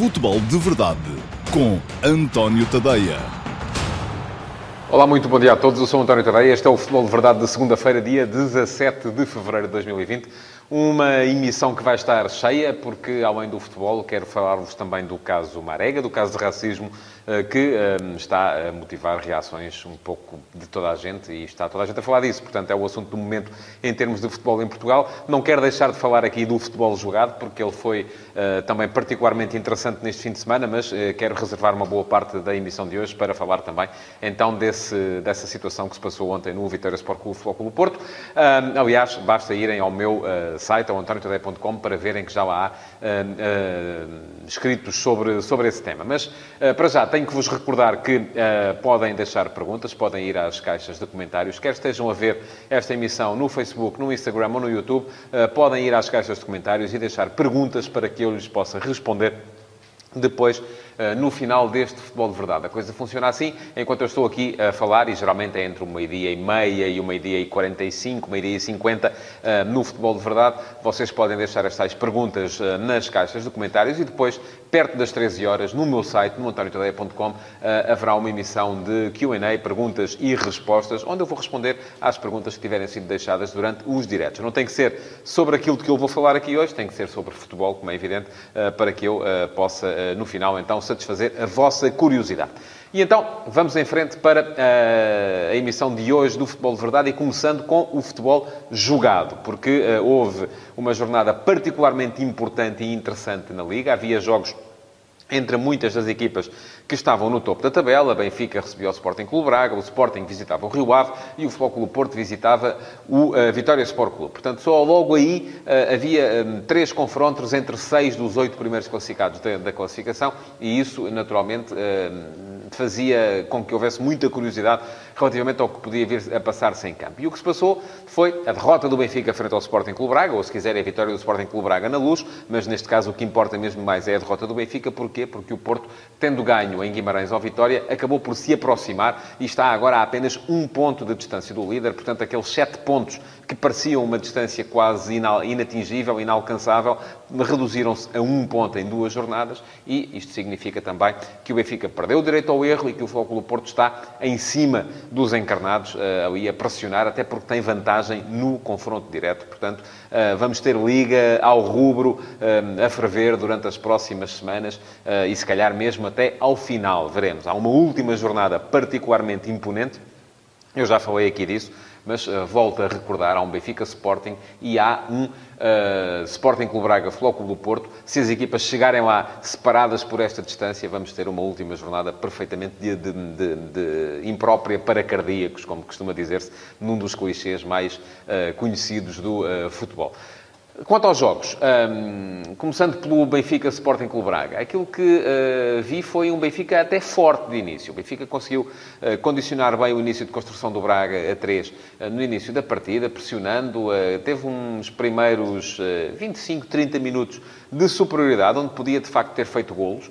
Futebol de Verdade com António Tadeia. Olá, muito bom dia a todos. Eu sou António Tadeia. Este é o Futebol de Verdade de segunda-feira, dia 17 de fevereiro de 2020. Uma emissão que vai estar cheia, porque além do futebol, quero falar-vos também do caso Marega, do caso de racismo, eh, que eh, está a motivar reações um pouco de toda a gente e está toda a gente a falar disso. Portanto, é o assunto do momento em termos de futebol em Portugal. Não quero deixar de falar aqui do futebol jogado, porque ele foi uh, também particularmente interessante neste fim de semana, mas uh, quero reservar uma boa parte da emissão de hoje para falar também, então, desse, dessa situação que se passou ontem no Vitória Sport Clube Futebol Porto. Uh, aliás, basta irem ao meu site, ao antoniotadeia.com, para verem que já lá há escritos sobre, sobre esse tema. Mas, para já, tenho que vos recordar que podem deixar perguntas, podem ir às caixas de comentários, quer estejam a ver esta emissão no Facebook, no Instagram ou no YouTube, podem ir às caixas de comentários e deixar perguntas para que eu lhes possa responder depois no final deste Futebol de Verdade. A coisa funciona assim, enquanto eu estou aqui a falar, e geralmente é entre uma meio-dia e meia e uma meio-dia e 45, meio-dia e 50, eh, no Futebol de Verdade, vocês podem deixar as tais perguntas eh, nas caixas de comentários e depois, perto das 13 horas, no meu site, no haverá uma emissão de Q&A, perguntas e respostas, onde eu vou responder às perguntas que tiverem sido deixadas durante os diretos. Não tem que ser sobre aquilo de que eu vou falar aqui hoje, tem que ser sobre futebol, como é evidente, para que eu possa, no final, então, satisfazer a vossa curiosidade. E então, vamos em frente para eh, a emissão de hoje do Futebol de Verdade e começando com o futebol jogado, porque uh, houve uma jornada particularmente importante e interessante na Liga. Havia jogos entre muitas das equipas que estavam no topo da tabela. Benfica recebia o Sporting Clube Braga, o Sporting visitava o Rio Ave e o Futebol Clube Porto visitava o uh, Vitória Sport Clube. Portanto, só logo aí uh, havia um, três confrontos entre seis dos oito primeiros classificados da, da classificação e isso, naturalmente, uh, fazia com que houvesse muita curiosidade relativamente ao que podia vir a passar-se em campo. E o que se passou foi a derrota do Benfica frente ao Sporting Clube Braga, ou se quiserem a vitória do Sporting Clube Braga na luz, mas neste caso o que importa mesmo mais é a derrota do Benfica. Porquê? Porque o Porto, tendo ganho em Guimarães ao Vitória, acabou por se aproximar e está agora a apenas um ponto de distância do líder. Portanto, aqueles sete pontos que pareciam uma distância quase inatingível, inalcançável, reduziram-se a um ponto em duas jornadas e isto significa também que o Benfica perdeu o direito ao erro e que o Futebol Porto está em cima dos encarnados, uh, ali a pressionar, até porque tem vantagem no confronto direto. Portanto, uh, vamos ter liga ao rubro uh, a ferver durante as próximas semanas e se calhar mesmo até ao final, veremos. Há uma última jornada particularmente imponente, eu já falei aqui disso, mas uh, volto a recordar, há um Benfica Sporting e há um uh, Sporting Clube Braga Flóculo do Porto. Se as equipas chegarem lá separadas por esta distância, vamos ter uma última jornada perfeitamente de, de, de, de imprópria para cardíacos, como costuma dizer-se, num dos clichês mais uh, conhecidos do futebol. Quanto aos jogos, um, começando pelo Benfica Sporting Clube Braga, aquilo que uh, vi foi um Benfica até forte de início. O Benfica conseguiu uh, condicionar bem o início de construção do Braga a 3 uh, eh, no início da partida, pressionando. teve uns primeiros 25, 30 minutos de superioridade, onde podia de facto ter feito golos.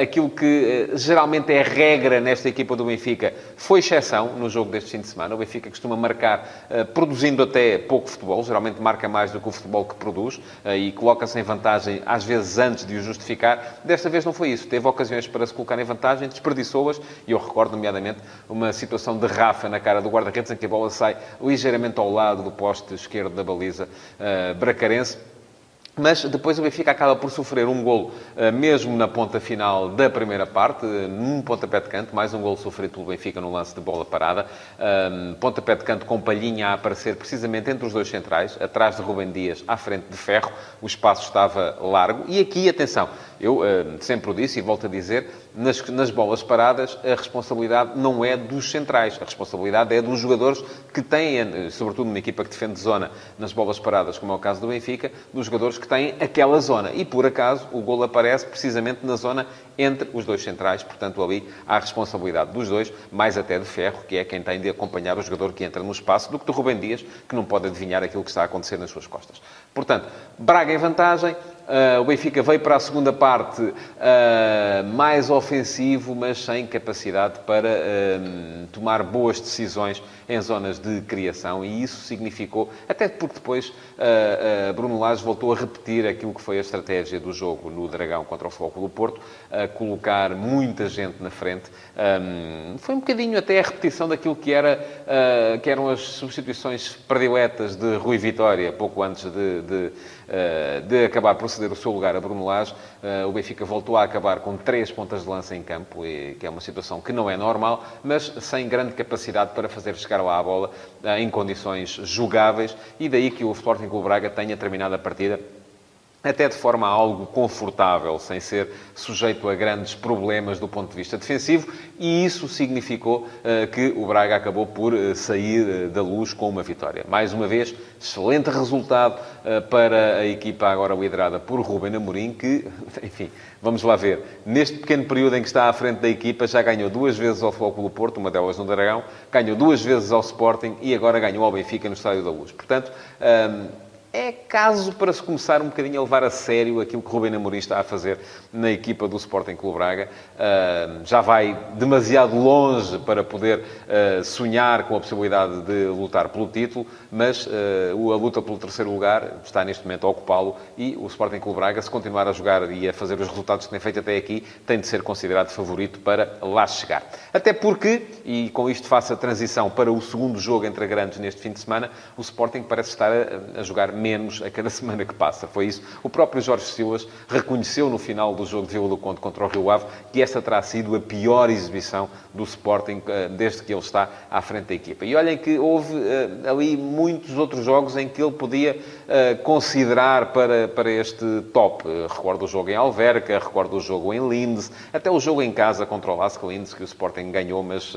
aquilo que geralmente é regra nesta equipa do Benfica foi exceção no jogo deste fim de semana. O Benfica costuma marcar produzindo até pouco futebol, geralmente marca mais do que o futebol que produz e coloca-se em vantagem, às vezes antes de o justificar. Desta vez não foi isso. Teve ocasiões para se colocar em vantagem, desperdiçou-as e eu recordo, nomeadamente, uma situação de Rafa na cara do guarda-redes em que a bola sai ligeiramente ao lado do poste esquerdo da baliza uh, bracarense mas depois o Benfica acaba por sofrer um golo, eh, mesmo na ponta final da primeira parte, num pontapé de canto, mais um golo sofrido pelo Benfica no lance de bola parada. Um, pontapé de canto com Palhinha a aparecer precisamente entre os dois centrais, atrás de Rubem Dias, à frente de Ferro. O espaço estava largo. E aqui, atenção, eu uh, sempre o disse e volto a dizer, nas, nas bolas paradas, a responsabilidade não é dos centrais. A responsabilidade é dos jogadores que têm, eh, sobretudo numa equipa que defende zona nas bolas paradas, como é o caso do Benfica, dos jogadores que têm aquela zona. E, por acaso, o gol aparece precisamente na zona entre os dois centrais. Portanto, ali há a responsabilidade dos dois, mais até de Ferro, que é quem tem de acompanhar o jogador que entra no espaço, do que do Rubem Dias, que não pode adivinhar aquilo que está a acontecer nas suas costas. Portanto, Braga em vantagem, Uh, o Benfica veio para a segunda parte uh, mais ofensivo, mas sem capacidade para uh, tomar boas decisões em zonas de criação e isso significou, até porque depois Bruno Lage voltou a repetir aquilo que foi a estratégia do jogo no Dragão contra o Foco do Porto, colocar muita gente na frente. Um, foi um bocadinho até a repetição daquilo que, era, que eram as substituições prediletas de Rui Vitória, pouco antes de, de de acabar por ceder o seu lugar a Bruno Lage, eh, o Benfica voltou a acabar com três pontas de lança em campo, que é uma situação que não é normal, mas sem grande capacidade para fazer chegar lá a bola eh, em condições jogáveis, e daí que o Sporting Clube Braga tenha terminado a partida até de forma algo confortável, sem ser sujeito a grandes problemas do ponto de vista defensivo, e isso significou uh, que o Braga acabou por uh, sair uh, da luz com uma vitória. Mais uma vez, excelente resultado para a equipa agora liderada por Ruben Amorim, que, enfim, vamos lá ver, neste pequeno período em que está à frente da equipa, já ganhou duas vezes ao Futebol Porto, uma delas no Dragão, ganhou duas vezes ao Sporting e agora ganhou ao Benfica no Estádio da Luz. Portanto, ehm, é caso para se começar um bocadinho a levar a sério aquilo que Rubem Amorim está a fazer na equipa do Sporting Clube Braga. Já vai demasiado longe para poder uh, sonhar com a possibilidade de lutar pelo título, mas uh, a luta pelo terceiro lugar está neste momento a ocupá-lo e o Sporting Clube Braga, se continuar a jogar e a fazer os resultados que tem feito até aqui, tem de ser considerado favorito para lá chegar. Até porque, e com isto faço a transição para o segundo jogo entre grandes neste fim de semana, o Sporting parece estar a, a jogar menos a cada semana que passa. Foi isso. O próprio Jorge Silas reconheceu no final do jogo de Vila do Conde contra o Rio Ave que esta terá sido a pior exibição do Sporting eh, desde que ele está à frente da equipa. E olhem que houve uh, ali muitos outros jogos em que ele podia uh, considerar para, para este top. Recordo o jogo em Alverca, recordo o jogo em Lindes, até o jogo em casa contra o Lask Lindes, que o Sporting ganhou, mas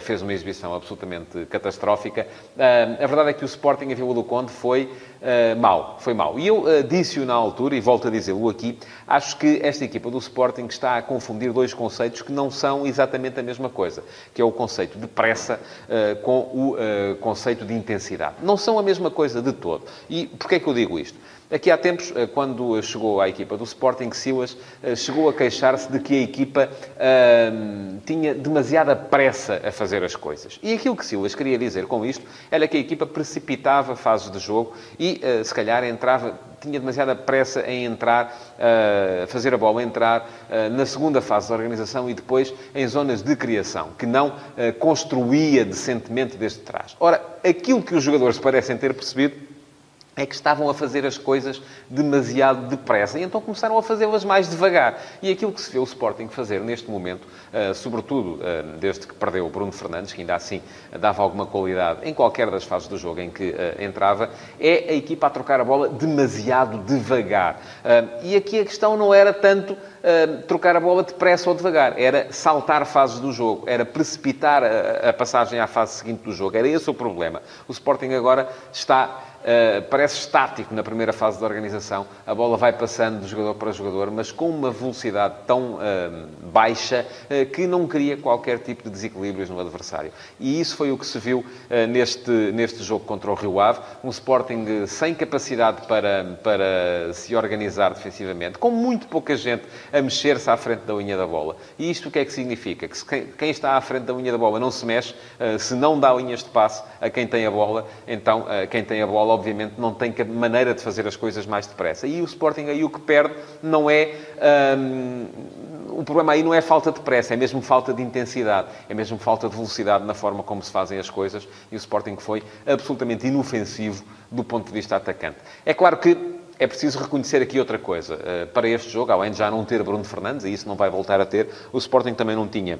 fez uma exibição absolutamente catastrófica. a verdade é que o Sporting em Vila do Conde foi uh, mal, foi mal. E eu uh, disse-o na altura, e volto a dizê-lo aqui, acho que esta equipa do Sporting está a confundir dois conceitos que não são exatamente a mesma coisa, que é o conceito de pressa uh, com o conceito de intensidade. Não são a mesma coisa de todo. E porquê é que eu digo isto? Aqui há tempos, eh, quando chegou à equipa do Sporting, Silas eh, chegou a queixar-se de que a equipa hum, tinha demasiada pressa a fazer as coisas. E aquilo que Silas queria dizer com isto era que a equipa precipitava fases de jogo e, uh, se calhar, entrava, tinha demasiada pressa em entrar, uh, fazer a bola entrar na segunda fase da organização e depois em zonas de criação, que não construía decentemente desde trás. Ora, aquilo que os jogadores parecem ter percebido é que estavam a fazer as coisas demasiado depressa. E então começaram a fazê-las mais devagar. E aquilo que se vê o Sporting fazer neste momento, uh, sobretudo uh, desde que perdeu o Bruno Fernandes, que ainda assim dava alguma qualidade em qualquer das fases do jogo em que entrava, é a equipa a trocar a bola demasiado devagar. e aqui a questão não era tanto trocar a bola depressa ou devagar, era saltar fases do jogo, era precipitar a passagem à fase seguinte do jogo. Era esse o problema. O Sporting agora está Uh, parece estático na primeira fase da organização. A bola vai passando de jogador para jogador, mas com uma velocidade tão uh, baixa uh, que não cria qualquer tipo de desequilíbrios no adversário. E isso foi o que se viu neste, neste jogo contra o Rio Ave. Um Sporting sem capacidade para, para se organizar defensivamente, com muito pouca gente a mexer-se à frente da linha da bola. E isto o que é que significa? Que se, quem está à frente da linha da bola não se mexe, se não dá linhas de passe a quem tem a bola, então quem tem a bola obviamente, não tem maneira de fazer as coisas mais depressa. E o Sporting aí o que perde não é... Hum, o problema aí não é falta de pressa, é mesmo falta de intensidade, é mesmo falta de velocidade na forma como se fazem as coisas. E o Sporting foi absolutamente inofensivo do ponto de vista atacante. É claro que é preciso reconhecer aqui outra coisa. Eh, para este jogo, além de já não ter Bruno Fernandes, e isso não vai voltar a ter, o Sporting também não tinha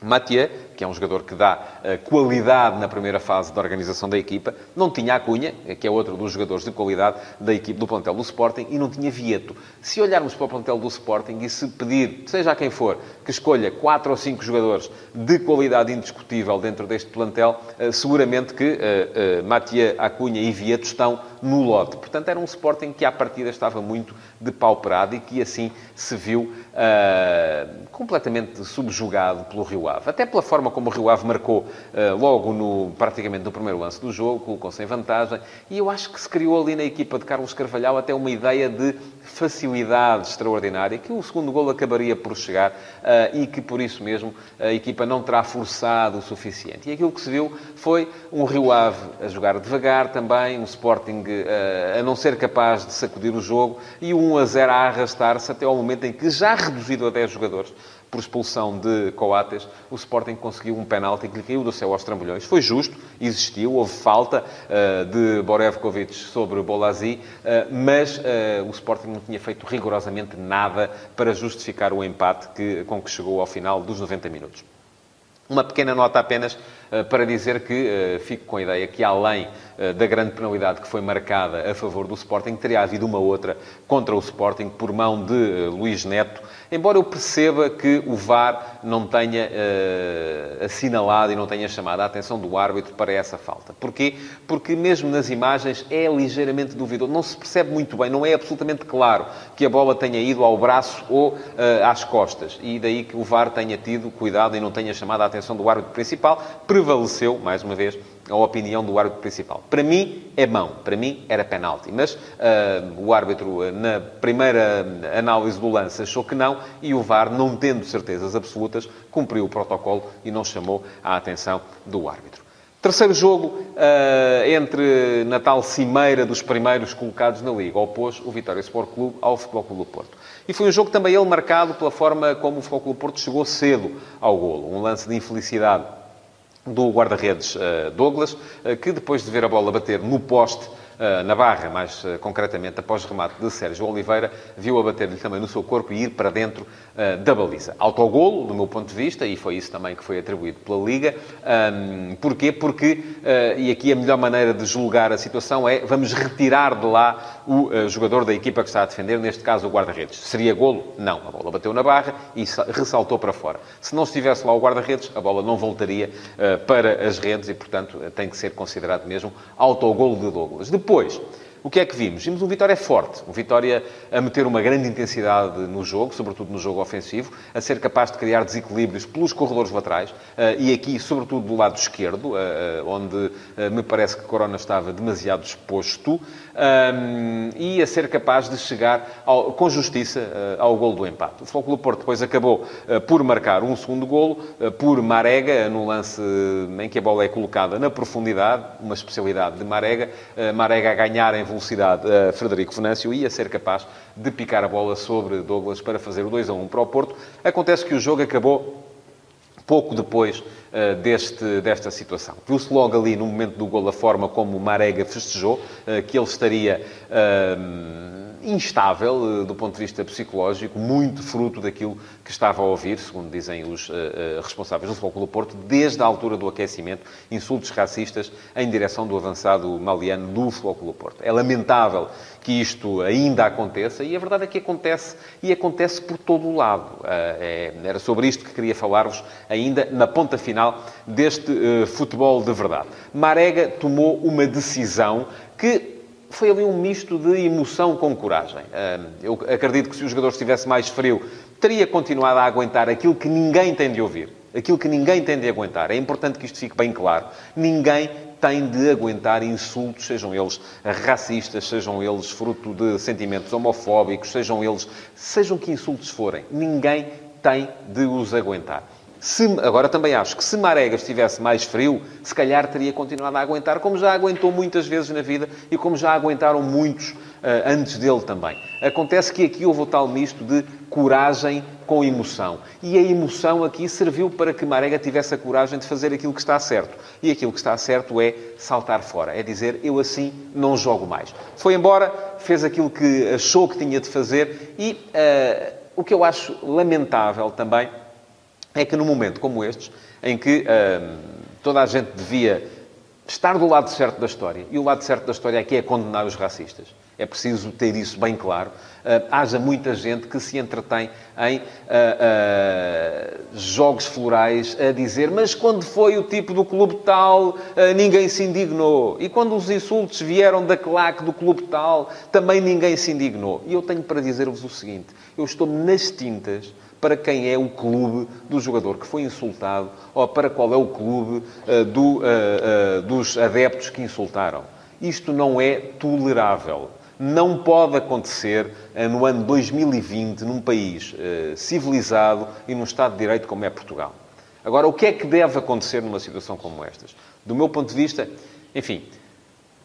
Mathieu, que é um jogador que dá uh, qualidade na primeira fase da organização da equipa, não tinha a Cunha, que é outro dos jogadores de qualidade da equipe do plantel do Sporting, e não tinha Vieto. Se olharmos para o plantel do Sporting e se pedir, seja a quem for, que escolha quatro ou cinco jogadores de qualidade indiscutível dentro deste plantel, uh, seguramente que uh, uh, Mathieu, Acunha e Vieto estão no lote. Portanto, era um Sporting que à partida estava muito depauperado e que assim se viu uh, completamente subjugado pelo Rio Ave. Até pela forma como o Rio Ave marcou uh, logo no, praticamente no primeiro lance do jogo, colocou-se em vantagem, e eu acho que se criou ali na equipa de Carlos Carvalhal até uma ideia de facilidade extraordinária, que o segundo gol acabaria por chegar uh, e que por isso mesmo a equipa não terá forçado o suficiente. E aquilo que se viu foi um Rio Ave a jogar devagar também, um Sporting uh, a não ser capaz de sacudir o jogo e um 1 a 0 a arrastar-se até ao momento em que, já reduzido a 10 jogadores, por expulsão de Coates, o Sporting conseguiu um penalti que lhe caiu do céu aos trambolhões. Foi justo, existiu, houve falta uh, de Borevkovic sobre Bolazzi, uh, mas uh, o Sporting não tinha feito rigorosamente nada para justificar o empate que, com que chegou ao final dos 90 minutos. Uma pequena nota apenas para dizer que fico com a ideia que, além da grande penalidade que foi marcada a favor do Sporting, teria havido uma outra contra o Sporting por mão de Luís Neto, Embora eu perceba que o VAR não tenha uh, assinalado e não tenha chamado a atenção do árbitro para essa falta. Porquê? Porque mesmo nas imagens é ligeiramente duvidoso. Não se percebe muito bem, não é absolutamente claro que a bola tenha ido ao braço ou uh, às costas. E daí que o VAR tenha tido cuidado e não tenha chamado a atenção do árbitro principal. Prevaleceu, mais uma vez, a opinião do árbitro principal. Para mim, é mão. Para mim, era penalti. Mas uh, o árbitro, na primeira análise do lance, achou que não e o VAR, não tendo certezas absolutas, cumpriu o protocolo e não chamou a atenção do árbitro. Terceiro jogo uh, entre na tal cimeira dos primeiros colocados na Liga. Opôs o Vitória Sport Clube ao Futebol Clube do Porto. E foi um jogo também ele marcado pela forma como o Futebol Clube do Porto chegou cedo ao golo. Um lance de infelicidade do guarda-redes uh, Douglas, uh, que depois de ver a bola bater no poste eh, na barra, mais eh, concretamente após o remate de Sérgio Oliveira, viu a bater-lhe também no seu corpo e ir para dentro eh, da baliza. Autogolo, do meu ponto de vista, e foi isso também que foi atribuído pela Liga. Porquê? Porque, e aqui a melhor maneira de julgar a situação é, vamos retirar de lá o jogador da equipa que está a defender, neste caso o guarda-redes. Seria golo? Não. A bola bateu na barra e ressaltou para fora. Se não estivesse lá o guarda-redes, a bola não voltaria para as redes e, portanto, tem que ser considerado mesmo autogolo de Douglas. Depois, o que é que vimos? Vimos um Vitória forte, um Vitória a meter uma grande intensidade no jogo, sobretudo no jogo ofensivo, a ser capaz de criar desequilíbrios pelos corredores laterais eh, e aqui, sobretudo, do lado esquerdo, eh, eh, onde me parece que Corona estava demasiado exposto, e a ser capaz de chegar ao, com justiça ao golo do empate. O Futebol Porto depois acabou por marcar um segundo golo, por Marega, no lance em que a bola é colocada na profundidade, uma especialidade de Marega, Marega a ganhar em velocidade a Frederico Venâncio ia ser capaz de picar a bola sobre Douglas para fazer o 2 a 1 para o Porto. Acontece que o jogo acabou pouco depois uh, deste, desta situação. Viu-se logo ali, no momento do gol, a forma como o Marega festejou, uh, que ele estaria uh, instável do ponto de vista psicológico, muito fruto daquilo que estava a ouvir, segundo dizem os responsáveis do Futebol do Porto, desde a altura do aquecimento, insultos racistas em direção do avançado maliano do Futebol do Porto. É lamentável que isto ainda aconteça, e a verdade é que acontece, e acontece por todo o lado. É, era sobre isto que queria falar-vos ainda na ponta final deste futebol de verdade. Marega tomou uma decisão que foi ali um misto de emoção com coragem. Eu acredito que se o jogador estivesse mais frio, teria continuado a aguentar aquilo que ninguém tem de ouvir. Aquilo que ninguém tem de aguentar. É importante que isto fique bem claro. Ninguém tem de aguentar insultos, sejam eles racistas, sejam eles fruto de sentimentos homofóbicos, sejam eles, sejam que insultos forem. Ninguém tem de os aguentar. Se, agora também acho que se Marega estivesse mais frio, se calhar teria continuado a aguentar, como já aguentou muitas vezes na vida e como já aguentaram muitos uh, antes dele também. Acontece que aqui houve o tal misto de coragem com emoção. E a emoção aqui serviu para que Marega tivesse a coragem de fazer aquilo que está certo. E aquilo que está certo é saltar fora. É dizer, eu assim não jogo mais. Foi embora, fez aquilo que achou que tinha de fazer e uh, o que eu acho lamentável também é que num momento como estes, em que hum, toda a gente devia estar do lado certo da história, e o lado certo da história aqui é condenar os racistas. É preciso ter isso bem claro. Uh, haja muita gente que se entretém em uh, uh, jogos florais a dizer mas quando foi o tipo do clube tal, ninguém se indignou. E quando os insultos vieram da claque do clube tal, também ninguém se indignou. E eu tenho para dizer-vos o seguinte. Eu estou nas tintas para quem é o clube do jogador que foi insultado ou para qual é o clube do, dos adeptos que insultaram. Isto não é tolerável não pode acontecer no ano 2020 num país civilizado e num Estado de Direito como é Portugal. Agora, o que é que deve acontecer numa situação como estas? Do meu ponto de vista, enfim,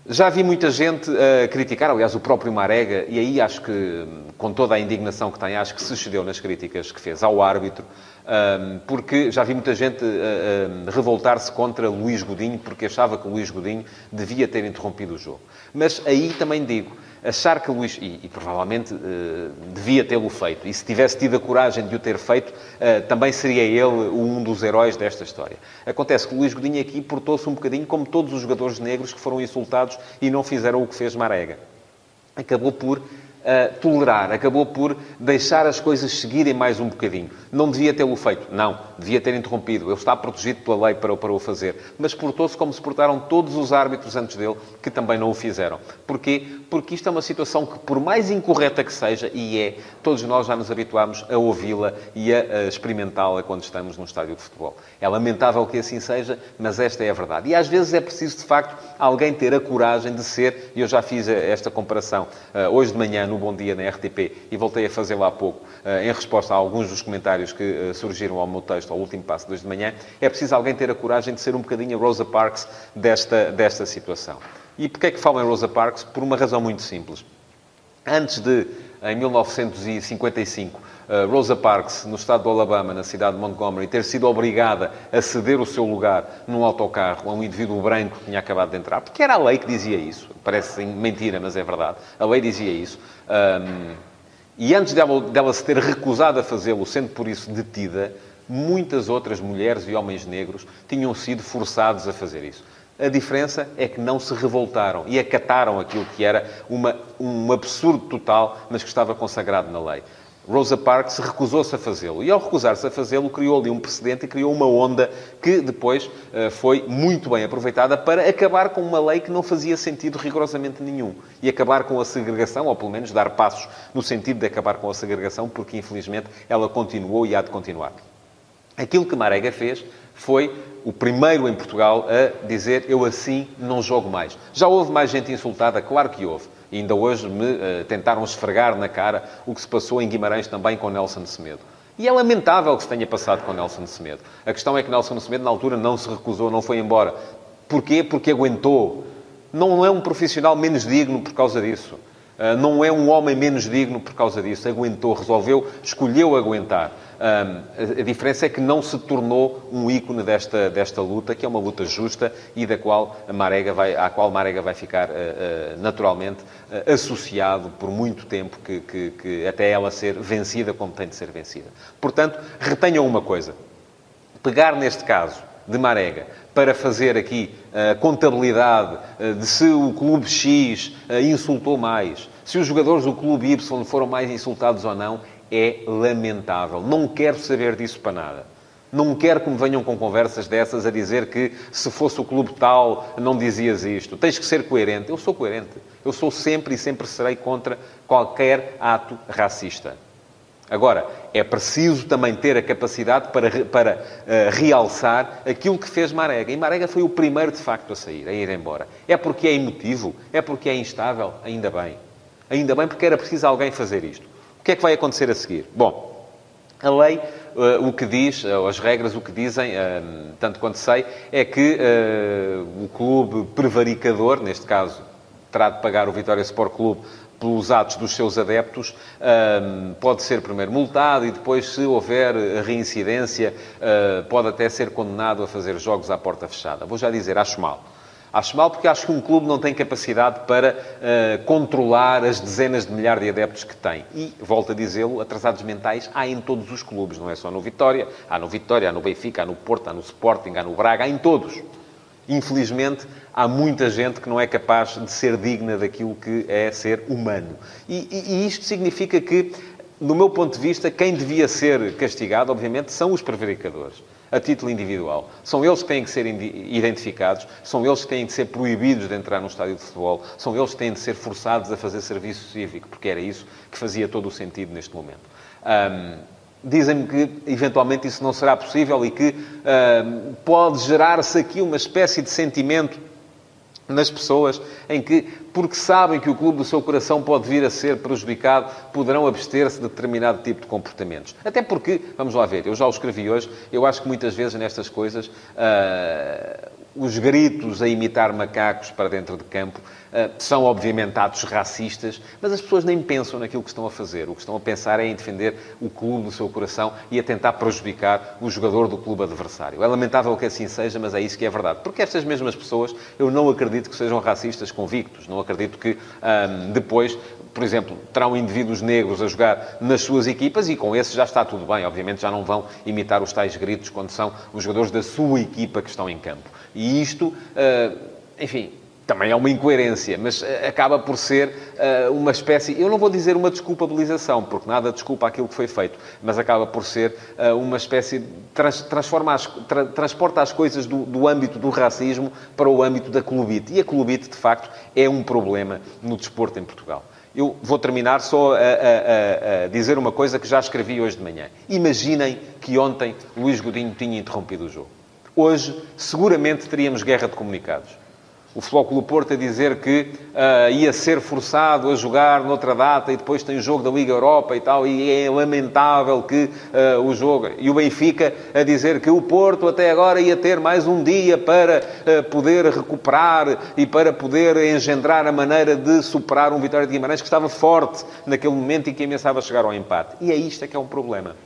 já vi muita gente a criticar, aliás, o próprio Marega, e aí acho que, com toda a indignação que tem, acho que se excedeu nas críticas que fez ao árbitro, porque já vi muita gente revoltar-se contra Luís Godinho, porque achava que Luís Godinho devia ter interrompido o jogo. Mas aí também digo, achar que Luís, e, e provavelmente uh, devia tê-lo feito, e se tivesse tido a coragem de o ter feito, uh, também seria ele um dos heróis desta história. Acontece que Luís Godinho aqui portou-se um bocadinho como todos os jogadores negros que foram insultados e não fizeram o que fez Marega. Acabou por uh, tolerar, acabou por deixar as coisas seguirem mais um bocadinho. Não devia tê-lo feito, não, devia ter interrompido. Ele está protegido pela lei para, para o fazer. Mas portou-se como se portaram todos os árbitros antes dele, que também não o fizeram. Porquê? Porque isto é uma situação que, por mais incorreta que seja, e é, todos nós já nos habituámos a ouvi-la e a, a experimentá-la quando estamos num estádio de futebol. É lamentável que assim seja, mas esta é a verdade. E às vezes é preciso, de facto, alguém ter a coragem de ser, e eu já fiz esta comparação uh, hoje de manhã no Bom Dia na RTP e voltei a fazê-lo há pouco, eh, em resposta a alguns dos comentários que eh, surgiram ao meu texto, ao último passo de hoje de manhã, é preciso alguém ter a coragem de ser um bocadinho a Rosa Parks desta, desta situação. E porquê é que falo em Rosa Parks? Por uma razão muito simples. Antes de, em 1955, eh, Rosa Parks, no estado do Alabama, na cidade de Montgomery, ter sido obrigada a ceder o seu lugar num autocarro a um indivíduo branco que tinha acabado de entrar, porque era a lei que dizia isso. Parece mentira, mas é verdade. A lei dizia isso. Um, e antes dela, dela se ter recusado a fazê-lo, sendo por isso detida, muitas outras mulheres e homens negros tinham sido forçados a fazer isso. A diferença é que não se revoltaram e acataram aquilo que era uma, um absurdo total, mas que estava consagrado na lei. Rosa Parks recusou-se a fazê-lo. E ao recusar-se a fazê-lo, criou ali um precedente e criou uma onda que depois uh, foi muito bem aproveitada para acabar com uma lei que não fazia sentido rigorosamente nenhum. E acabar com a segregação, ou pelo menos dar passos no sentido de acabar com a segregação, porque infelizmente ela continuou e há de continuar. Aquilo que Marega fez foi o primeiro em Portugal a dizer eu assim não jogo mais. Já houve mais gente insultada? Claro que houve. E ainda hoje me uh, tentaram esfregar na cara o que se passou em Guimarães também com Nelson Semedo. E é lamentável que se tenha passado com Nelson Semedo. A questão é que Nelson Semedo, na altura, não se recusou, não foi embora. Porquê? Porque aguentou. Não é um profissional menos digno por causa disso. Uh, não é um homem menos digno por causa disso. Aguentou, resolveu, escolheu aguentar. A diferença é que não se tornou um ícone desta, desta luta, que é uma luta justa e da qual Marega vai, à qual Marega vai ficar ah, ah, naturalmente ah, associado por muito tempo, que, que, que até ela ser vencida como tem de ser vencida. Portanto, retenham uma coisa. Pegar neste caso de Marega para fazer aqui a contabilidade de se o clube X insultou mais, se os jogadores do clube Y foram mais insultados ou não, é lamentável. Não quero saber disso para nada. Não quero que me venham com conversas dessas a dizer que se fosse o clube tal não dizias isto. Tens que ser coerente. Eu sou coerente. Eu sou sempre e sempre serei contra qualquer ato racista. Agora, é preciso também ter a capacidade para, para uh, realçar aquilo que fez Marega. E Marega foi o primeiro, de facto, a sair, a ir embora. É porque é emotivo? É porque é instável? Ainda bem. Ainda bem porque era preciso alguém fazer isto. O que é que vai acontecer a seguir? Bom, a lei, uh, o que diz, uh, as regras, o que dizem, uh, tanto quanto sei, é que o clube prevaricador, neste caso, terá de pagar o Vitória Sport Clube pelos atos dos seus adeptos, pode ser primeiro multado e depois, se houver reincidência, pode até ser condenado a fazer jogos à porta fechada. Vou já dizer, acho mal. Acho mal porque acho que um clube não tem capacidade para uh, controlar as dezenas de milhares de adeptos que tem. E, volto a dizê-lo, atrasados mentais há em todos os clubes, não é só no Vitória. Há no Vitória, há no Benfica, há no Porto, há no Sporting, há no Braga, há em todos. infelizmente, há muita gente que não é capaz de ser digna daquilo que é ser humano. E, e, e isto significa que, do meu ponto de vista, quem devia ser castigado, obviamente, são os prevaricadores a título individual. São eles que têm que ser identificados, são eles que têm que ser proibidos de entrar num estádio de futebol, são eles que têm de ser forçados a fazer serviço cívico, porque era isso que fazia todo o sentido neste momento. Um, Dizem-me que, eventualmente, isso não será possível e que pode gerar-se aqui uma espécie de sentimento nas pessoas em que, porque sabem que o clube do seu coração pode vir a ser prejudicado, poderão abster-se de determinado tipo de comportamentos. Até porque, vamos lá ver, eu já o escrevi hoje, eu acho que muitas vezes nestas coisas uh, os gritos a imitar macacos para dentro de campo uh, são, obviamente, atos racistas, mas as pessoas nem pensam naquilo que estão a fazer. O que estão a pensar é em defender o clube do seu coração e a tentar prejudicar o jogador do clube adversário. É lamentável que assim seja, mas é isso que é verdade. Porque estas mesmas pessoas, eu não acredito que sejam racistas convictos. Não acredito que depois por exemplo, terão indivíduos negros a jogar nas suas equipas e com esses já está tudo bem. Obviamente já não vão imitar os tais gritos quando são os jogadores da sua equipa que estão em campo. E isto, eh, enfim, também é uma incoerência, mas eh, acaba por ser eh, uma espécie, eu não vou dizer uma desculpabilização, porque nada desculpa aquilo que foi feito, mas acaba por ser uma espécie de trans, transforma as, tra, transporta as coisas do, do, âmbito do racismo para o âmbito da clubite. E a clubite, de facto, é um problema no desporto em Portugal. Eu vou terminar só a, a, a, dizer uma coisa que já escrevi hoje de manhã. Imaginem que ontem Luís Godinho tinha interrompido o jogo. Hoje, seguramente teríamos guerra de comunicados. O Clube Porto a dizer que uh, ia ser forçado a jogar noutra data e depois tem o jogo da Liga Europa e tal, e é lamentável que uh, o jogo... E o Benfica a dizer que o Porto até agora ia ter mais um dia para uh, poder recuperar e para poder engendrar a maneira de superar um Vitória de Guimarães que estava forte naquele momento e que ameaçava chegar ao empate. E é isto é que é um problema.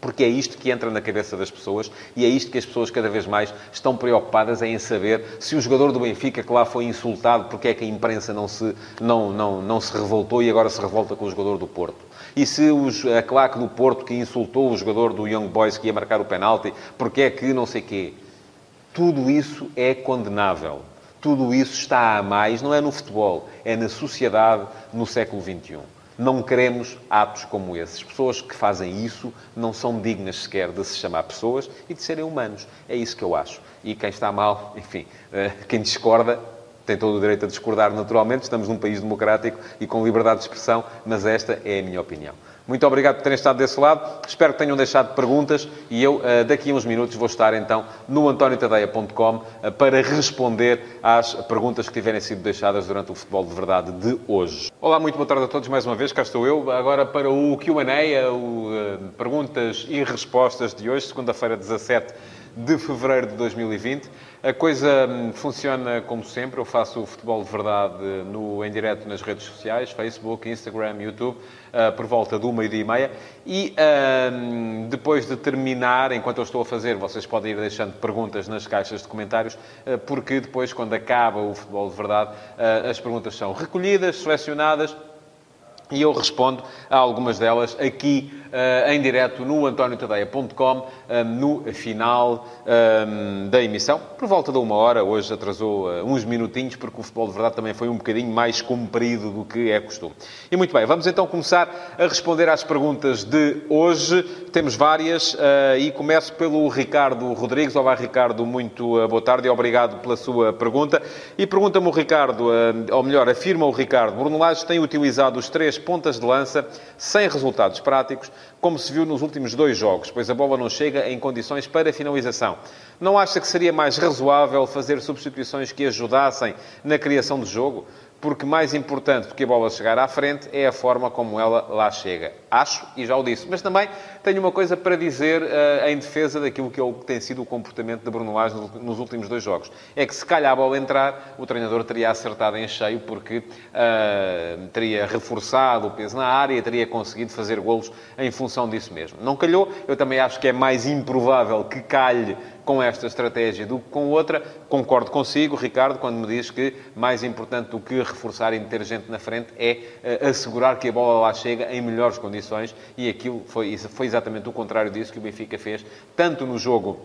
Porque é isto que entra na cabeça das pessoas e é isto que as pessoas cada vez mais estão preocupadas em saber se o jogador do Benfica que lá foi insultado, porque é que a imprensa não se, não, não, não se revoltou e agora se revolta com o jogador do Porto. E se os, a claque do Porto que insultou o jogador do Young Boys que ia marcar o penalti, porque é que não sei quê. Tudo isso é condenável. Tudo isso está a mais, não é no futebol, é na sociedade no século XXI. Não queremos atos como esses. Pessoas que fazem isso não são dignas sequer de se chamar pessoas e de serem humanos. É isso que eu acho. E quem está mal, enfim, eh, quem discorda, tem todo o direito a discordar naturalmente. Estamos num país democrático e com liberdade de expressão, mas esta é a minha opinião. Muito obrigado por terem estado desse lado. Espero que tenham deixado perguntas e eu, eh, daqui a uns minutos, vou estar então no antoniotadeia.com eh, para responder às perguntas que tiverem sido deixadas durante o Futebol de Verdade de hoje. Olá, muito boa tarde a todos mais uma vez. Cá estou eu, agora para o Q&A, o eh, Perguntas e Respostas de hoje, segunda-feira, 17 de fevereiro de 2020. A coisa hum, funciona como sempre. Eu faço o futebol de verdade no, em direto nas redes sociais, Facebook, Instagram, YouTube, uh, por volta do meio-dia e meia. E uh, depois de terminar, enquanto eu estou a fazer, vocês podem ir deixando perguntas nas caixas de comentários, uh, porque depois, quando acaba o futebol de verdade, as perguntas são recolhidas, selecionadas e eu respondo a algumas delas aqui em direto no antoniotadeia.com, uh, no final uh, da emissão. Por volta de uma hora, hoje atrasou uns minutinhos, porque o futebol de verdade também foi um bocadinho mais comprido do que é costume. E muito bem, vamos então começar a responder às perguntas de hoje. Temos várias e começo pelo Ricardo Rodrigues. Olá, Ricardo, muito boa tarde e obrigado pela sua pergunta. E pergunta-me o Ricardo, ou melhor, afirma o Ricardo, Bruno Lage tem utilizado os três pontas de lança sem resultados práticos, como se viu nos últimos dois jogos, pois a bola não chega em condições para finalização. Não acha que seria mais razoável fazer substituições que ajudassem na criação de jogo? Porque mais importante do que a bola chegar à frente é a forma como ela lá chega. Acho, e já o disse. Mas também tenho uma coisa para dizer uh, em defesa daquilo que, é tem sido o comportamento de Bruno Lage nos últimos dois jogos. É que se calhar a bola entrar, o treinador teria acertado em cheio, porque uh, teria reforçado o peso na área teria conseguido fazer golos em função disso mesmo. Não calhou. Eu também acho que é mais improvável que calhe com esta estratégia do que com outra. Concordo consigo, Ricardo, quando me diz que mais importante do que reforçar e meter gente na frente é uh, assegurar que a bola lá chega em melhores condições e aquilo foi, foi exatamente o contrário disso que o Benfica fez, tanto no jogo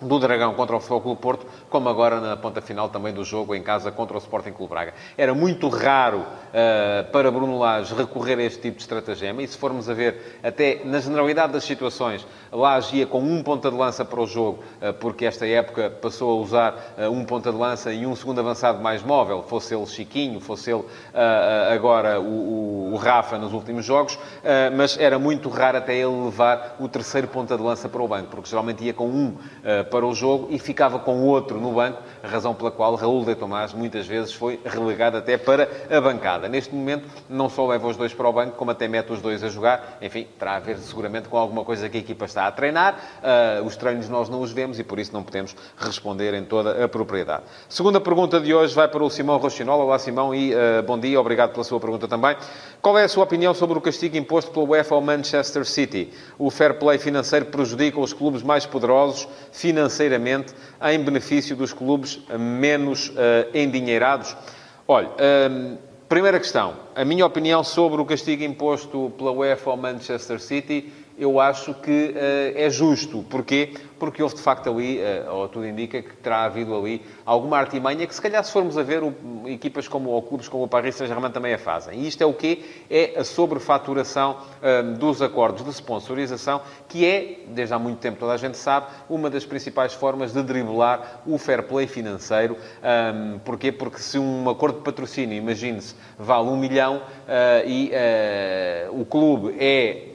do Dragão contra o Futebol Clube Porto, como agora na ponta final também do jogo em casa contra o Sporting Clube Braga. Era muito raro uh, para Bruno Lage recorrer a este tipo de estratagema e se formos a ver, até na generalidade das situações, Lage ia com um ponta de lança para o jogo, uh, porque esta época passou a usar uh, um ponta de lança e um segundo avançado mais móvel, fosse ele Chiquinho, fosse ele agora o, o, o, Rafa nos últimos jogos, mas era muito raro até ele levar o terceiro ponta de lança para o banco, porque geralmente ia com um para o jogo e ficava com outro no banco, razão pela qual Raul de Tomás muitas vezes foi relegado até para a bancada. Neste momento, não só leva os dois para o banco, como até mete os dois a jogar. Enfim, terá a ver seguramente com alguma coisa que a equipa está a treinar. Uh, os treinos nós não os vemos e por isso não podemos responder em toda a propriedade. Segunda pergunta de hoje vai para o Simão Rochinola. Olá, Simão, e uh, bom dia. Obrigado pela sua pergunta também. Qual é a sua opinião sobre o castigo imposto pela UEFA ao Manchester City? O fair play financeiro prejudica os clubes mais poderosos financeiramente em benefício dos clubes menos uh, endinheirados? Olha, um, primeira questão. A minha opinião sobre o castigo imposto pela UEFA ao Manchester City eu acho que uh, é justo. Porquê? Porque houve, de facto, ali, uh, ou tudo indica, que terá havido ali alguma artimanha que, se calhar, se formos a ver, o, equipas como, ou clubes como o Paris Saint-Germain também a fazem. E isto é o quê? É a sobrefaturação um, dos acordos de sponsorização, que é, desde há muito tempo toda a gente sabe, uma das principais formas de driblar o fair play financeiro. Um, porquê? Porque se um acordo de patrocínio, imagine-se, vale um milhão uh, e o clube é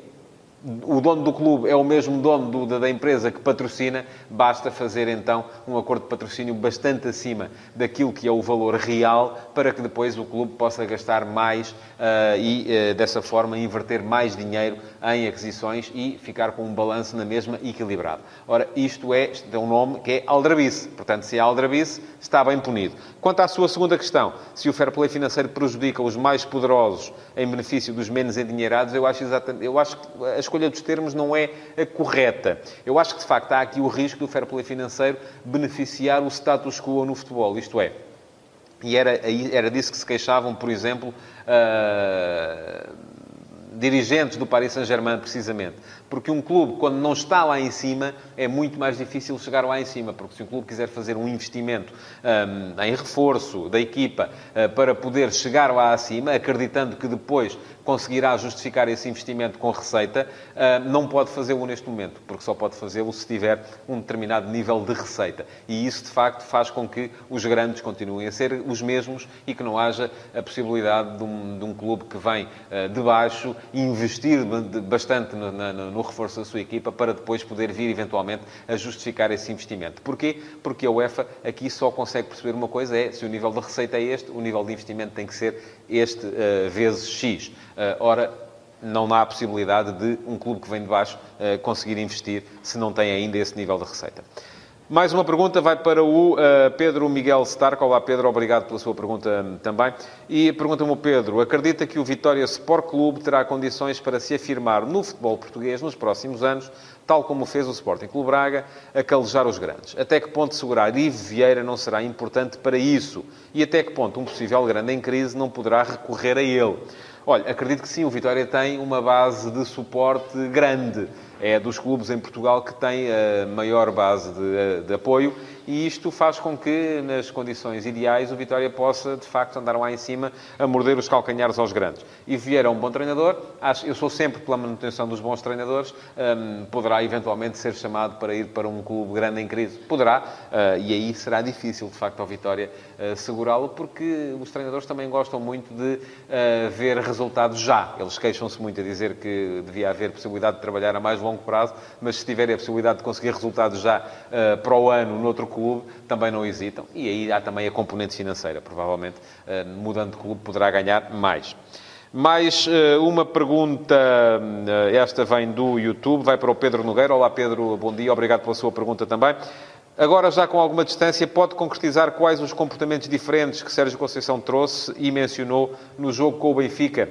o dono do clube é o mesmo dono do, da, empresa que patrocina, basta fazer então um acordo de patrocínio bastante acima daquilo que é o valor real para que depois o clube possa gastar mais uh, e uh, dessa forma inverter mais dinheiro em aquisições e ficar com um balanço na mesma equilibrado. Ora, isto é, é um nome que é aldrabice. Portanto, se é aldrabice, está bem punido. Quanto à sua segunda questão, se o fair play financeiro prejudica os mais poderosos em benefício dos menos endinheirados, eu acho, exatamente, eu acho que a escolha dos termos não é a correta. Eu acho que, de facto, há aqui o risco do fair play financeiro beneficiar o status quo no futebol. Isto é, e era, era disso que se queixavam, por exemplo, uh, dirigentes do Paris Saint-Germain, precisamente. Porque um clube, quando não está lá em cima, é muito mais difícil chegar lá em cima. Porque se um clube quiser fazer um investimento um, em reforço da equipa uh, para poder chegar lá acima, acreditando que depois conseguirá justificar esse investimento com receita, uh, não pode fazê-lo neste momento. Porque só pode fazê-lo se tiver um determinado nível de receita. E isso, de facto, faz com que os grandes continuem a ser os mesmos e que não haja a possibilidade de um, de um clube que vem uh, de baixo investir bastante no, no reforço da sua equipa para depois poder vir, eventualmente, a justificar esse investimento. Porquê? Porque a UEFA aqui só consegue perceber uma coisa, é se o nível de receita é este, o nível de investimento tem que ser este uh, vezes X. Uh, ora, não há a possibilidade de um clube que vem de baixo uh, conseguir investir se não tem ainda esse nível de receita. Mais uma pergunta vai para o uh, Pedro Miguel Stark. Olá, Pedro, obrigado pela sua pergunta um, também. E pergunta-me o Pedro: acredita que o Vitória Sport Clube terá condições para se afirmar no futebol português nos próximos anos, tal como fez o Sporting Clube Braga, a calejar os grandes? Até que ponto segurar Ivo Vieira não será importante para isso? E até que ponto um possível grande em crise não poderá recorrer a ele? Olha, acredito que sim, o Vitória tem uma base de suporte grande é dos clubes em Portugal que tem a maior base de, de apoio e isto faz com que, nas condições ideais, o Vitória possa, de facto, andar lá em cima a morder os calcanhares aos grandes. E Vieira é um bom treinador, eu sou sempre pela manutenção dos bons treinadores, um, poderá eventualmente ser chamado para ir para um clube grande em crise. Poderá, uh, e aí será difícil, de facto, ao Vitória uh, segurá-lo, porque os treinadores também gostam muito de uh, ver resultados já. Eles queixam-se muito a dizer que devia haver possibilidade de trabalhar a mais longo prazo, mas se tiverem a possibilidade de conseguir resultados já para o ano noutro clube, também não hesitam. E aí há também a componente financeira. Provavelmente, eh, mudando de clube, poderá ganhar mais. Mais eh, uma pergunta, eh, esta vem do YouTube, vai para o Pedro Nogueira. Olá, Pedro, bom dia, obrigado pela sua pergunta também. Agora, já com alguma distância, pode concretizar quais os comportamentos diferentes que Sérgio Conceição trouxe e mencionou no jogo com o Benfica?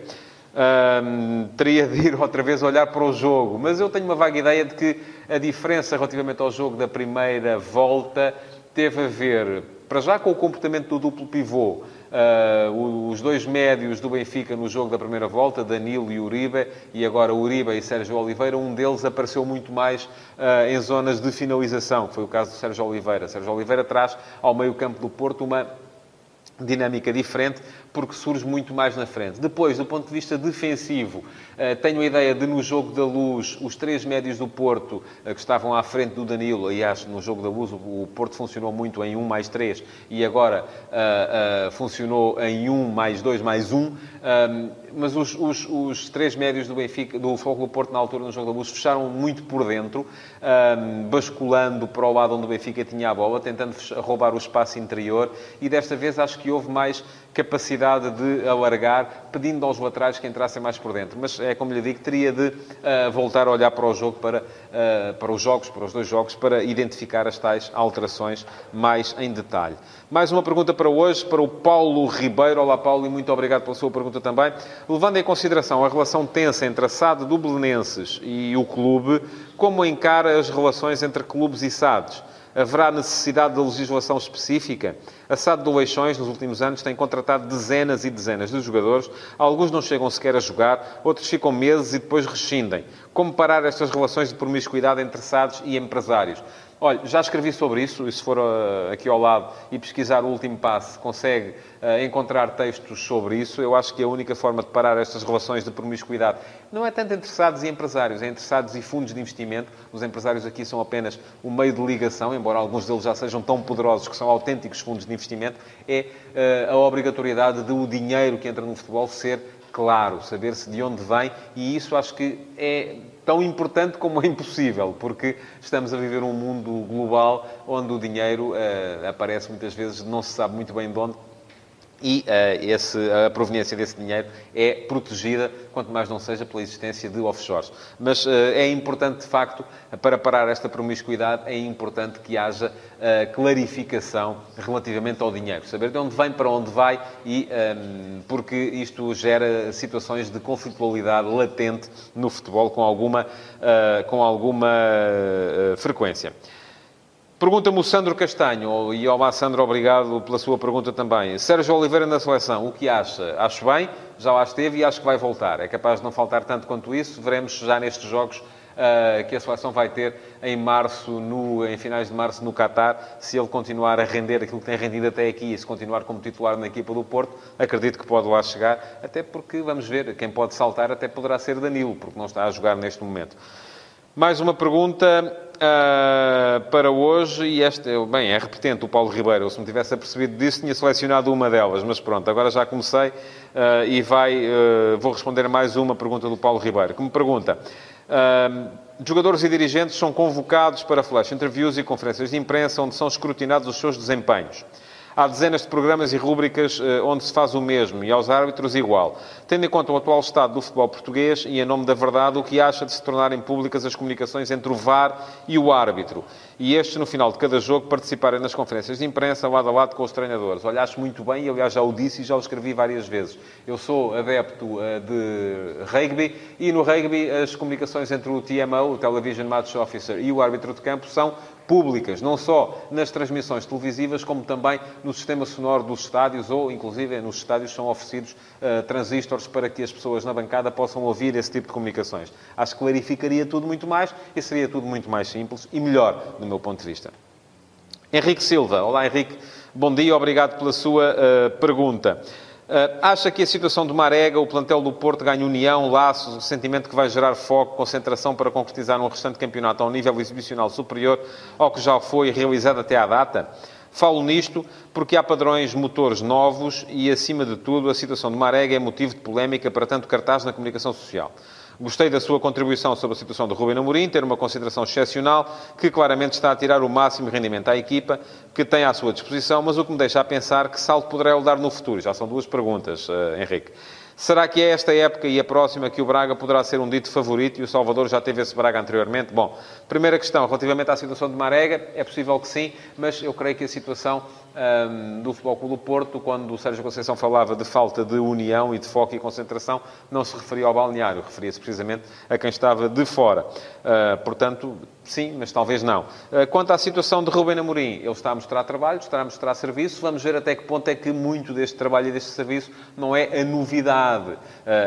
Teria de ir outra vez olhar para o jogo, mas eu tenho uma vaga ideia de que a diferença relativamente ao jogo da primeira volta teve a ver, para já, com o comportamento do duplo pivô, uh, os dois médios do Benfica no jogo da primeira volta, Danilo e Uribe, e agora Uribe e Sérgio Oliveira, um deles apareceu muito mais uh, em zonas de finalização, que foi o caso do Sérgio Oliveira. Sérgio Oliveira traz ao meio campo do Porto uma dinâmica diferente, porque surge muito mais na frente. Depois, do ponto de vista defensivo, eh, tenho a ideia de, no jogo da luz, os três médios do Porto, eh, que estavam à frente do Danilo, aliás, no jogo da luz, o Porto funcionou muito em 1 mais 3 e agora uh, uh, funcionou em 1 mais 2 mais 1. Um, mas os, os, os, três médios do Benfica, do Fogo do Porto, na altura, no jogo da luz, fecharam muito por dentro, basculando para o lado onde o Benfica tinha a bola, tentando roubar o espaço interior e desta vez acho que houve mais capacidade de alargar, pedindo aos laterais que entrassem mais por dentro. Mas é como lhe digo, teria de uh, voltar a olhar para o jogo, para, uh, para os jogos, para os dois jogos, para identificar as tais alterações mais em detalhe. Mais uma pergunta para hoje, para o Paulo Ribeiro. Olá, Paulo, e muito obrigado pela sua pergunta também. Levando em consideração a relação tensa entre a SAD do Belenenses e o clube, como encara as relações entre clubes e SADs? Haverá necessidade de legislação específica? A SAD do Leixões, nos últimos anos, tem contratado dezenas e dezenas de jogadores. Alguns não chegam sequer a jogar, outros ficam meses e depois rescindem. Como parar estas relações de promiscuidade entre SADs e empresários? Olha, já escrevi sobre isso, e se for uh, aqui ao lado e pesquisar o último passo, consegue uh, encontrar textos sobre isso. Eu acho que a única forma de parar estas relações de promiscuidade não é tanto interessados e empresários, é interessados e fundos de investimento. Os empresários aqui são apenas o meio de ligação, embora alguns deles já sejam tão poderosos que são autênticos fundos de investimento. É uh, a obrigatoriedade de o dinheiro que entra no futebol ser claro, saber-se de onde vem, e isso acho que é tão importante como é impossível, porque estamos a viver um mundo global onde o dinheiro uh, aparece muitas vezes, não se sabe muito bem de onde, e uh, esse, a proveniência desse dinheiro é protegida, quanto mais não seja pela existência de offshores. Mas uh, é importante, de facto, para parar esta promiscuidade, é importante que haja uh, clarificação relativamente ao dinheiro. Saber de onde vem, para onde vai, e, um, ehm, porque isto gera situações de conflitualidade latente no futebol com alguma, com alguma frequência. Pergunta-me o Sandro Castanho, e ao Sandro, obrigado pela sua pergunta também. Sérgio Oliveira na seleção, o que acha? Acho bem, já lá esteve e acho que vai voltar. É capaz de não faltar tanto quanto isso. Veremos já nestes jogos uh, que a seleção vai ter em março, no, em finais de março, no Qatar. Se ele continuar a render aquilo que tem rendido até aqui e se continuar como titular na equipa do Porto, acredito que pode lá chegar. Até porque, vamos ver, quem pode saltar até poderá ser Danilo, porque não está a jogar neste momento. Mais uma pergunta uh, para hoje, e esta, bem, é repetente o Paulo Ribeiro. Se me tivesse apercebido disso, tinha selecionado uma delas, mas pronto, agora já comecei uh, e vai, uh, vou responder mais uma pergunta do Paulo Ribeiro, que me pergunta. jogadores e dirigentes são convocados para flash interviews e conferências de imprensa onde são escrutinados os seus desempenhos. Há dezenas de programas e rúbricas eh, onde se faz o mesmo e aos árbitros igual. Tendo em conta o atual estado do futebol português e, em nome da verdade, o que acha de se tornarem públicas as comunicações entre o VAR e o árbitro. E estes, no final de cada jogo, participarem nas conferências de imprensa lado a lado com os treinadores. Olha, acho muito bem e, aliás, já o disse e já o escrevi várias vezes. Eu sou adepto uh, de rugby e no rugby as comunicações entre o TMO, o Television Match Officer, e o árbitro de campo são públicas, não só nas transmissões televisivas, como também no sistema sonoro dos estádios, ou inclusive nos estádios são oferecidos uh, transistores para que as pessoas na bancada possam ouvir esse tipo de comunicações. Acho que clarificaria tudo muito mais e seria tudo muito mais simples e melhor, do meu ponto de vista. Henrique Silva. Olá, Henrique. Bom dia, obrigado pela sua uh, pergunta. Uh, acha que a situação do Marega, o plantel do Porto ganha união, laços, o sentimento que vai gerar foco, concentração para concretizar um restante campeonato a um nível exibicional superior ao que já foi realizado até à data? Falo nisto porque há padrões motores novos e, acima de tudo, a situação do Marega é motivo de polémica para tanto cartaz na comunicação social. Gostei da sua contribuição sobre a situação do Rubem Amorim, ter uma consideração excepcional, que claramente está a tirar o máximo rendimento à equipa, que tem à sua disposição, mas o que me deixa a pensar que salto poderá ele dar no futuro. Já são duas perguntas, uh, Henrique. Será que é esta época e a próxima que o Braga poderá ser um dito favorito e o Salvador já teve esse Braga anteriormente? Bom, primeira questão, relativamente à situação de Marega, é possível que sim, mas eu creio que a situação um, do Futebol Clube do Porto, quando o Sérgio Conceição falava de falta de união e de foco e concentração, não se referia ao balneário, referia-se precisamente a quem estava de fora. Uh, portanto, Sim, mas talvez não. Eh, quanto à situação de Rubem Amorim, ele está a mostrar trabalho, está a mostrar serviço. Vamos ver até que ponto é que muito deste trabalho e deste serviço não é a novidade uh,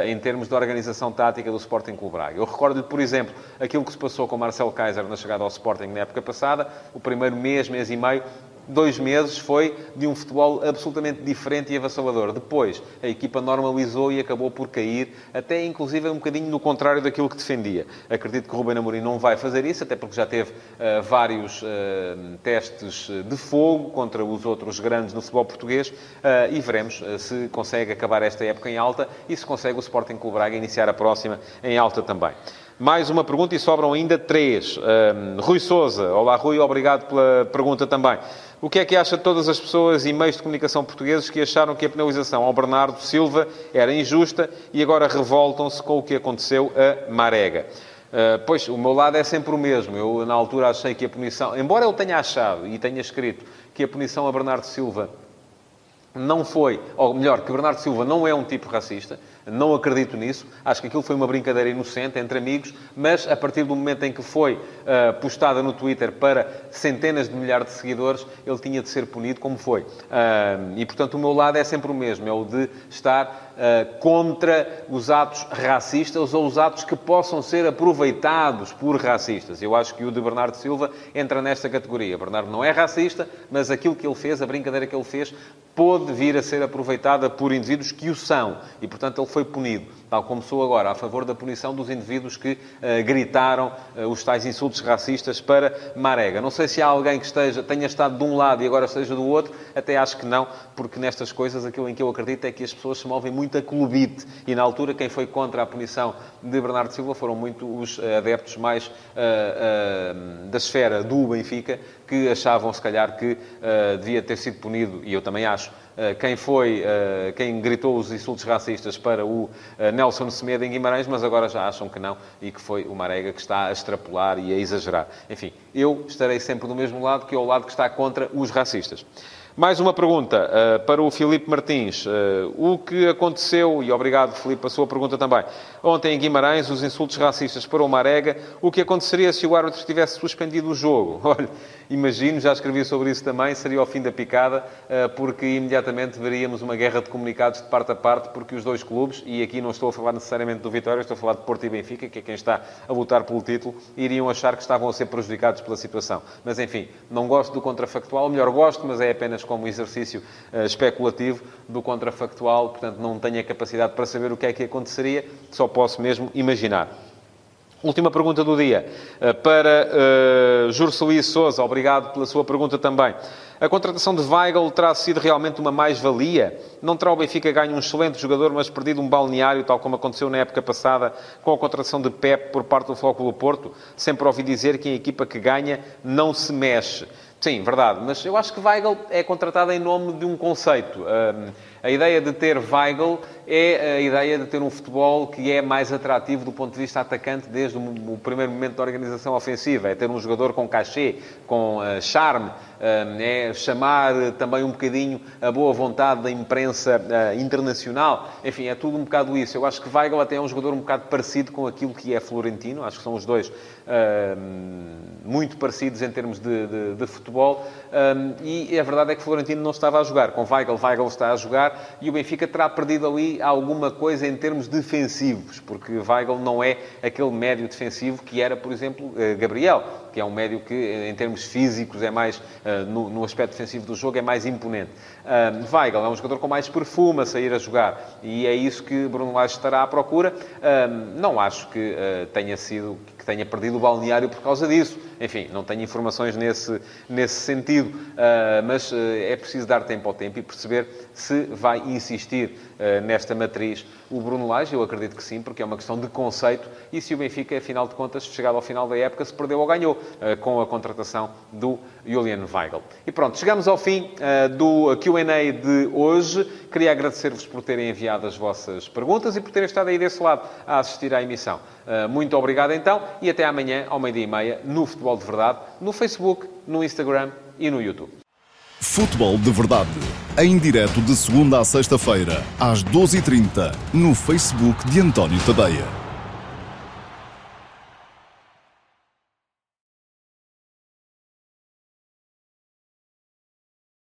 em termos de organização tática do Sporting Clube Braga. Eu recordo-lhe, por exemplo, aquilo que se passou com Marcelo Kaiser na chegada ao Sporting na época passada. O primeiro mês, mês e meio, dois meses foi de um futebol absolutamente diferente e avassalador. Depois, a equipa normalizou e acabou por cair, até inclusive um bocadinho no contrário daquilo que defendia. Acredito que o Ruben Amorim não vai fazer isso, até porque já teve uh, vários uh, testes de fogo contra os outros grandes no futebol português uh, e veremos se consegue acabar esta época em alta e se consegue o Sporting Clube Braga iniciar a próxima em alta também. Mais uma pergunta e sobram ainda três. Rui Souza. Olá, Rui. Obrigado pela pergunta também. O que é que acha de todas as pessoas e meios de comunicação portugueses que acharam que a penalização ao Bernardo Silva era injusta e agora revoltam-se com o que aconteceu a Marega? Uh, pois, o meu lado é sempre o mesmo. Eu, na altura, achei que a punição... Embora eu tenha achado e tenha escrito que a punição a Bernardo Silva não foi... Ou melhor, que Bernardo Silva não é um tipo racista não acredito nisso. Acho que aquilo foi uma brincadeira inocente entre amigos, mas a partir do momento em que foi uh, postada no Twitter para centenas de milhares de seguidores, ele tinha de ser punido como foi. Uh, e, portanto, o meu lado é sempre o mesmo, é o de estar uh, contra os atos racistas ou os atos que possam ser aproveitados por racistas. Eu acho que o de Bernardo Silva entra nesta categoria. Bernardo não é racista, mas aquilo que ele fez, a brincadeira que ele fez, pôde vir a ser aproveitada por indivíduos que o são. E, portanto, ele foi punido, tal como sou agora, a favor da punição dos indivíduos que uh, gritaram uh, os tais insultos racistas para Marega. Não sei se há alguém que esteja, tenha estado de um lado e agora esteja do outro, até acho que não, porque nestas coisas aquilo em que eu acredito é que as pessoas se movem muito a clubite. E na altura, quem foi contra a punição de Bernardo Silva foram muito os uh, adeptos mais da esfera do Benfica, que achavam, se calhar, que devia ter sido punido, e eu também acho, eh, quem foi, eh, quem gritou os insultos racistas para o eh, Nelson Semedo em Guimarães, mas agora já acham que não e que foi o Marega que está a extrapolar e a exagerar. Enfim, eu estarei sempre do mesmo lado, que é o lado que está contra os racistas. Mais uma pergunta uh, para o Filipe Martins. Uh, o que aconteceu, e obrigado, Filipe, a sua pergunta também. Ontem em Guimarães, os insultos racistas para o Marega. O que aconteceria se o árbitro tivesse suspendido o jogo? Olha, imagino, já escrevi sobre isso também, seria o fim da picada, uh, porque imediatamente veríamos uma guerra de comunicados de parte a parte, porque os dois clubes, e aqui não estou a falar necessariamente do Vitória, estou a falar de Porto e Benfica, que é quem está a lutar pelo título, iriam achar que estavam a ser prejudicados pela situação. Mas enfim, não gosto do contrafactual, melhor gosto, mas é apenas como exercício uh, especulativo do contrafactual, portanto não tenho a capacidade para saber o que é que aconteceria, só posso mesmo imaginar. Última pergunta do dia. Uh, para uh, Jurso Luís Souza, obrigado pela sua pergunta também. A contratação de Weigl terá sido realmente uma mais-valia? Não terá o Benfica ganho um excelente jogador, mas perdido um balneário, tal como aconteceu na época passada com a contratação de Pep por parte do Flóculo Porto? Sempre ouvi dizer que a equipa que ganha não se mexe. Sim, verdade. Mas eu acho que Weigl é contratado em nome de um conceito. Um, a ideia de ter Weigl é a ideia de ter um futebol que é mais atrativo do ponto de vista atacante desde o primeiro momento da organização ofensiva. É ter um jogador com cachê, com uh, charme, uh, é chamar também um bocadinho a boa vontade da imprensa uh, internacional. Enfim, é tudo um bocado isso. Eu acho que Weigl até é um jogador um bocado parecido com aquilo que é Florentino. Acho que são os dois muito parecidos em termos de, de, de futebol. E a verdade é que Florentino não estava a jogar. Com Weigl, Weigl está a jogar e o Benfica terá perdido ali alguma coisa em termos defensivos, porque Weigl não é aquele médio defensivo que era, por exemplo, eh, Gabriel, que é um médio que, em termos físicos, é mais, eh, no, aspecto defensivo do jogo, é mais imponente. Weigl é um jogador com mais perfume a sair a jogar e é isso que Bruno Lage estará à procura. Não acho que tenha sido que tenha perdido o balneário por causa disso. Enfim, não tenho informações nesse, nesse sentido, uh, mas uh, é preciso dar tempo ao tempo e perceber se vai insistir uh, nesta matriz o Bruno Lage. Eu acredito que sim, porque é uma questão de conceito e se o Benfica, afinal de contas, chegado ao final da época, se perdeu ou ganhou com a contratação do Julian Weigl. E pronto, chegamos ao fim do Q&A de hoje. Queria agradecer-vos por terem enviado as vossas perguntas e por terem estado aí desse lado a assistir à emissão. Muito obrigado então e até amanhã ao meio-dia e meia no Futebol de Verdade no Facebook, no Instagram e no YouTube. Futebol de Verdade, em direto de segunda a sexta-feira, às 12h30, no Facebook de António Tadeia.